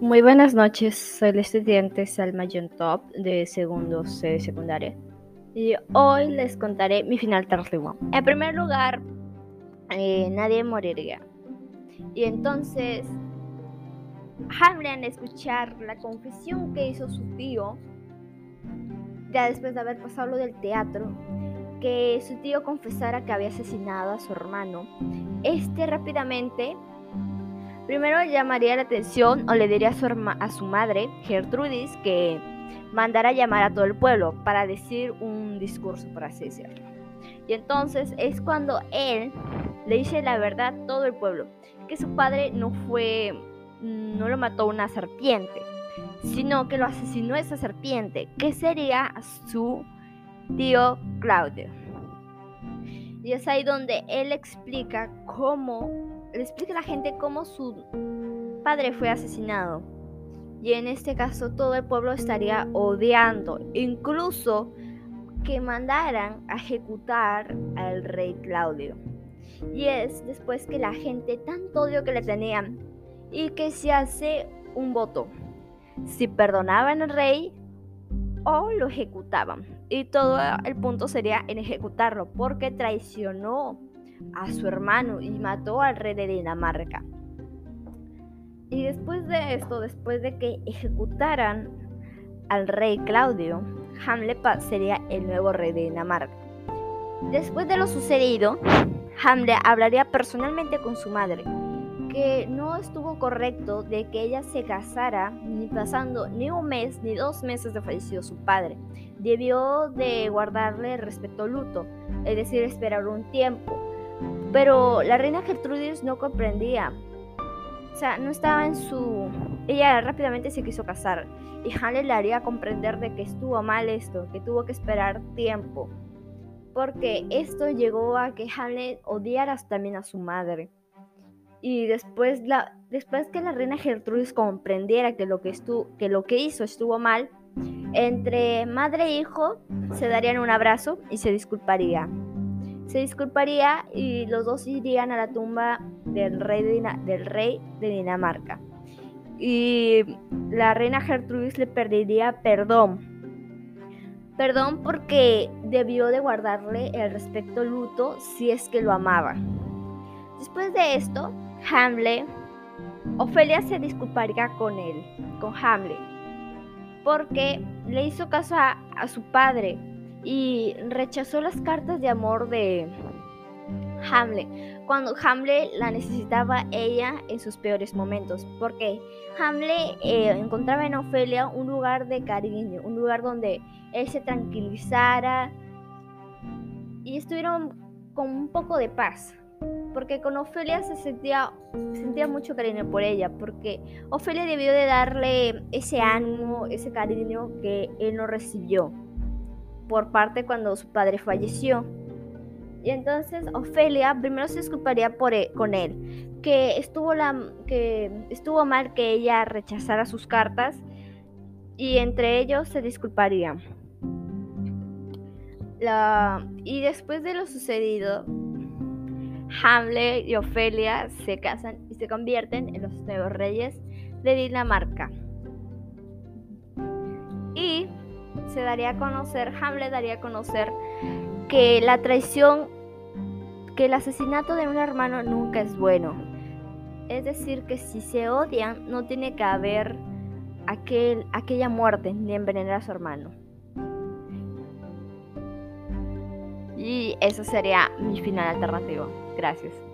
Muy buenas noches, soy la estudiante Salma John de segundo C de secundaria y hoy les contaré mi final tardío. En primer lugar, eh, nadie moriría. Y entonces, Hamlet escuchar la confesión que hizo su tío, ya después de haber pasado lo del teatro, que su tío confesara que había asesinado a su hermano, este rápidamente Primero llamaría la atención o le diría a su, a su madre, Gertrudis, que mandara llamar a todo el pueblo para decir un discurso, por así decirlo. Y entonces es cuando él le dice la verdad a todo el pueblo, que su padre no fue, no lo mató una serpiente, sino que lo asesinó esa serpiente, que sería su tío Claudio. Y es ahí donde él explica cómo le explica a la gente cómo su padre fue asesinado. Y en este caso todo el pueblo estaría odiando, incluso que mandaran a ejecutar al rey Claudio. Y es después que la gente tanto odio que le tenían y que se hace un voto. Si perdonaban al rey o lo ejecutaban. Y todo el punto sería en ejecutarlo porque traicionó a su hermano y mató al rey de Dinamarca. Y después de esto, después de que ejecutaran al rey Claudio, Hamlet sería el nuevo rey de Dinamarca. Después de lo sucedido, Hamlet hablaría personalmente con su madre, que no estuvo correcto de que ella se casara ni pasando ni un mes ni dos meses de fallecido su padre. Debió de guardarle respecto al luto, es decir, esperar un tiempo pero la reina Gertrudis no comprendía. O sea, no estaba en su... Ella rápidamente se quiso casar y Hamlet le haría comprender de que estuvo mal esto, que tuvo que esperar tiempo. Porque esto llegó a que Hamlet odiara también a su madre. Y después, la, después que la reina Gertrudis comprendiera que lo que, que lo que hizo estuvo mal, entre madre e hijo se darían un abrazo y se disculparían se disculparía y los dos irían a la tumba del rey de, del rey de Dinamarca. Y la reina Gertrudis le pediría perdón. Perdón porque debió de guardarle el respecto luto si es que lo amaba. Después de esto, Hamlet, Ofelia se disculparía con él, con Hamlet, porque le hizo caso a su padre y rechazó las cartas de amor de Hamlet cuando Hamlet la necesitaba ella en sus peores momentos, porque Hamlet eh, encontraba en Ofelia un lugar de cariño, un lugar donde él se tranquilizara y estuvieron con un poco de paz. Porque con Ofelia se sentía, sentía mucho cariño por ella, porque Ofelia debió de darle ese ánimo, ese cariño que él no recibió por parte cuando su padre falleció. Y entonces Ofelia primero se disculparía por e, con él, que estuvo, la, que estuvo mal que ella rechazara sus cartas y entre ellos se disculparía. Y después de lo sucedido, Hamlet y Ofelia se casan y se convierten en los nuevos reyes de Dinamarca. Se daría a conocer, Hamlet daría a conocer que la traición, que el asesinato de un hermano nunca es bueno. Es decir, que si se odian, no tiene que haber aquel, aquella muerte ni envenenar a su hermano. Y eso sería mi final alternativo. Gracias.